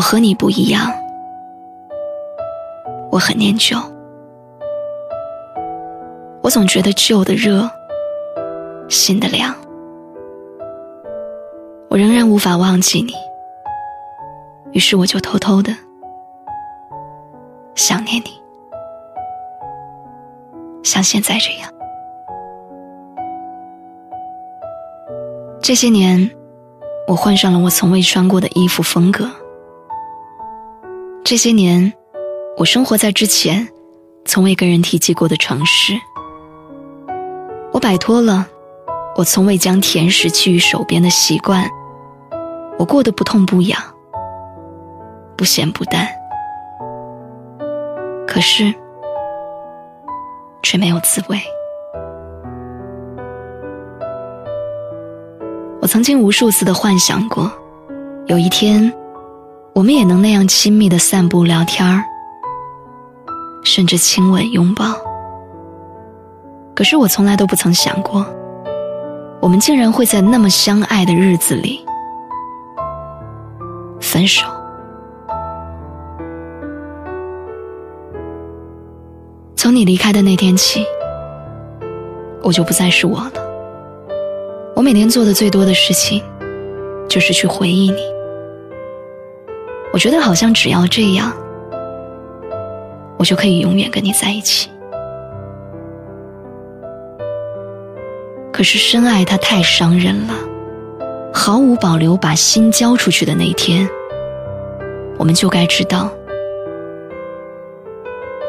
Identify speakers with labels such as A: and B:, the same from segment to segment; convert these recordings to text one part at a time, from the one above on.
A: 我和你不一样，我很念旧。我总觉得旧的热，新的凉。我仍然无法忘记你，于是我就偷偷的想念你，像现在这样。这些年，我换上了我从未穿过的衣服风格。这些年，我生活在之前从未跟人提及过的城市。我摆脱了我从未将甜食寄于手边的习惯。我过得不痛不痒，不咸不淡，可是却没有滋味。我曾经无数次的幻想过，有一天。我们也能那样亲密的散步聊天儿，甚至亲吻拥抱。可是我从来都不曾想过，我们竟然会在那么相爱的日子里分手。从你离开的那天起，我就不再是我了。我每天做的最多的事情，就是去回忆你。我觉得好像只要这样，我就可以永远跟你在一起。可是深爱它太伤人了，毫无保留把心交出去的那天，我们就该知道，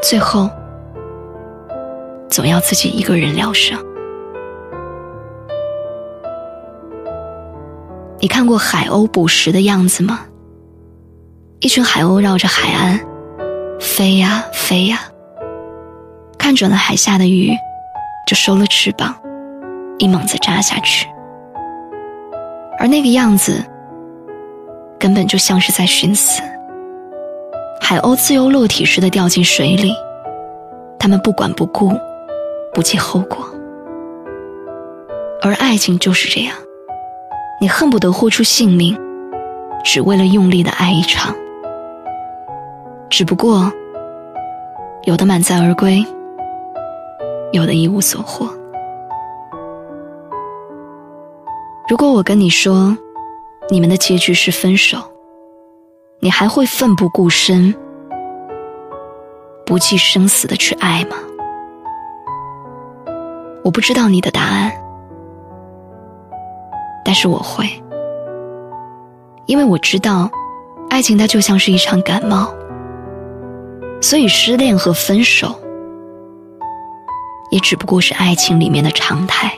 A: 最后总要自己一个人疗伤。你看过海鸥捕食的样子吗？一群海鸥绕着海岸飞呀飞呀，看准了海下的鱼，就收了翅膀，一猛子扎下去。而那个样子，根本就像是在寻死。海鸥自由落体似的掉进水里，他们不管不顾，不计后果。而爱情就是这样，你恨不得豁出性命，只为了用力的爱一场。只不过，有的满载而归，有的一无所获。如果我跟你说，你们的结局是分手，你还会奋不顾身、不计生死的去爱吗？我不知道你的答案，但是我会，因为我知道，爱情它就像是一场感冒。所以，失恋和分手，也只不过是爱情里面的常态。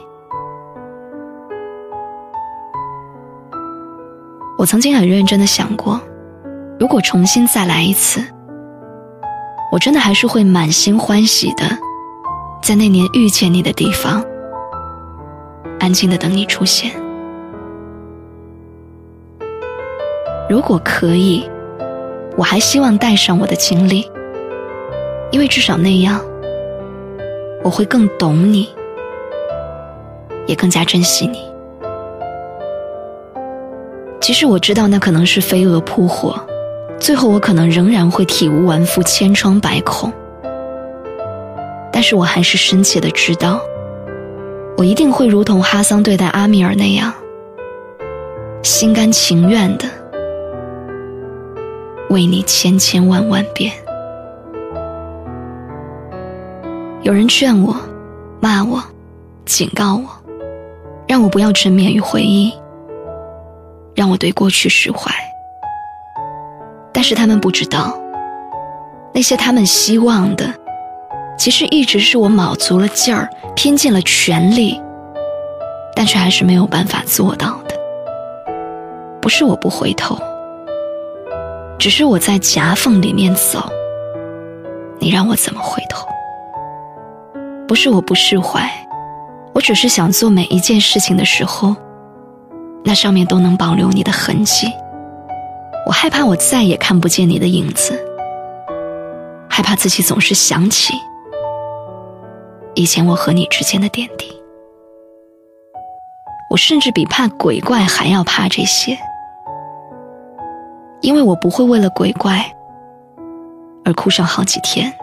A: 我曾经很认真的想过，如果重新再来一次，我真的还是会满心欢喜的，在那年遇见你的地方，安静的等你出现。如果可以，我还希望带上我的经历。因为至少那样，我会更懂你，也更加珍惜你。即使我知道那可能是飞蛾扑火，最后我可能仍然会体无完肤、千疮百孔，但是我还是深切的知道，我一定会如同哈桑对待阿米尔那样，心甘情愿的为你千千万万遍。有人劝我，骂我，警告我，让我不要沉湎于回忆，让我对过去释怀。但是他们不知道，那些他们希望的，其实一直是我卯足了劲儿，拼尽了全力，但却还是没有办法做到的。不是我不回头，只是我在夹缝里面走，你让我怎么回头？不是我不释怀，我只是想做每一件事情的时候，那上面都能保留你的痕迹。我害怕我再也看不见你的影子，害怕自己总是想起以前我和你之间的点滴。我甚至比怕鬼怪还要怕这些，因为我不会为了鬼怪而哭上好几天，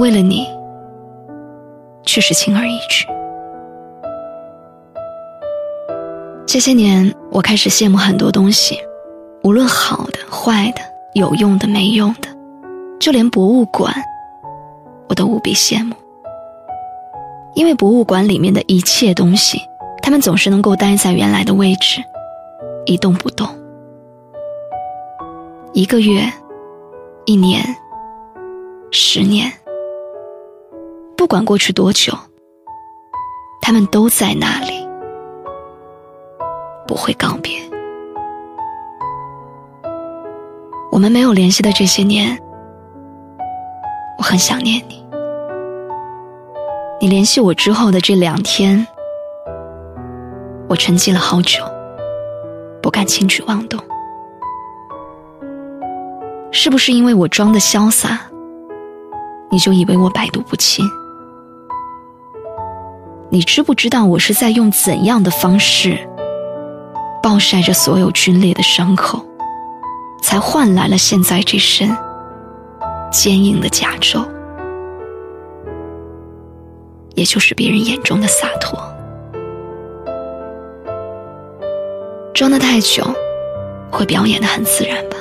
A: 为了你，却是轻而易举。这些年，我开始羡慕很多东西，无论好的、坏的、有用的、没用的，就连博物馆，我都无比羡慕。因为博物馆里面的一切东西，他们总是能够待在原来的位置，一动不动。一个月，一年，十年，不管过去多久，他们都在那里。不会告别。我们没有联系的这些年，我很想念你。你联系我之后的这两天，我沉寂了好久，不敢轻举妄动。是不是因为我装的潇洒，你就以为我百毒不侵？你知不知道我是在用怎样的方式？暴晒着所有皲裂的伤口，才换来了现在这身坚硬的甲胄，也就是别人眼中的洒脱。装的太久，会表演的很自然吧？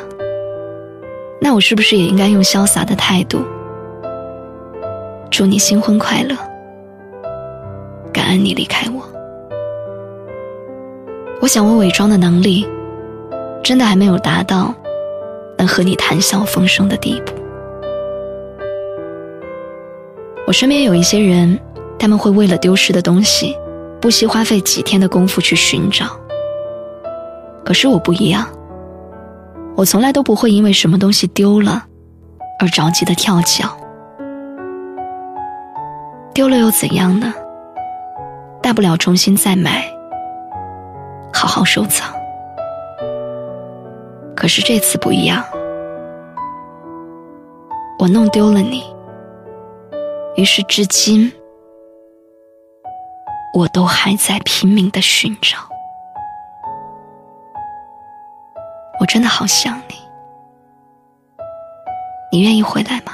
A: 那我是不是也应该用潇洒的态度，祝你新婚快乐，恩你离开我？我想，我伪装的能力，真的还没有达到能和你谈笑风生的地步。我身边有一些人，他们会为了丢失的东西，不惜花费几天的功夫去寻找。可是我不一样，我从来都不会因为什么东西丢了而着急的跳脚。丢了又怎样呢？大不了重新再买。好好收藏。可是这次不一样，我弄丢了你，于是至今我都还在拼命的寻找。我真的好想你，你愿意回来吗？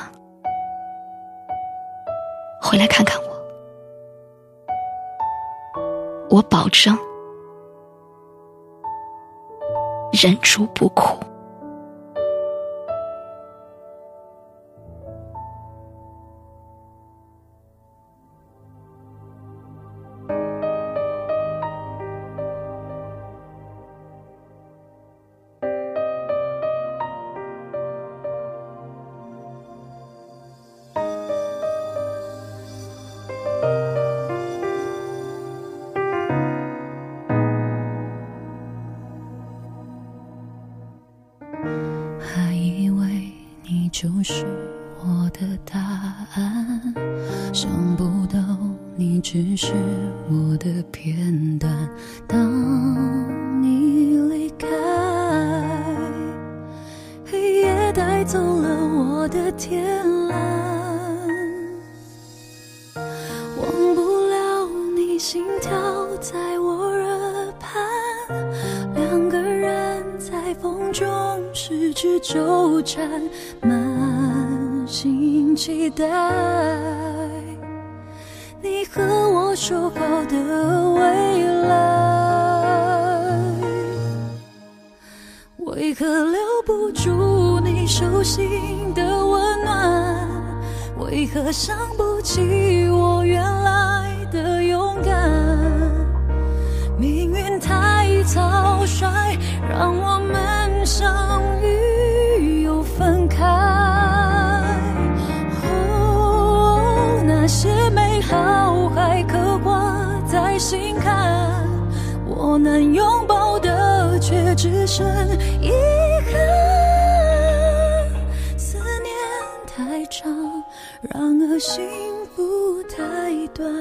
A: 回来看看我，我保证。忍住不哭。
B: 就是我的答案，想不到你只是我的片段。当你离开，黑夜带走了我的天蓝，忘不了你心跳在我耳畔，两个人在风中失去纠缠。期待你和我说好的未来，为何留不住你手心的温暖？为何想不起我原来的勇敢？命运太草率，让我们相遇又分开。那些美好还刻挂在心坎，我能拥抱的却只剩遗憾。思念太长，然而幸福太短。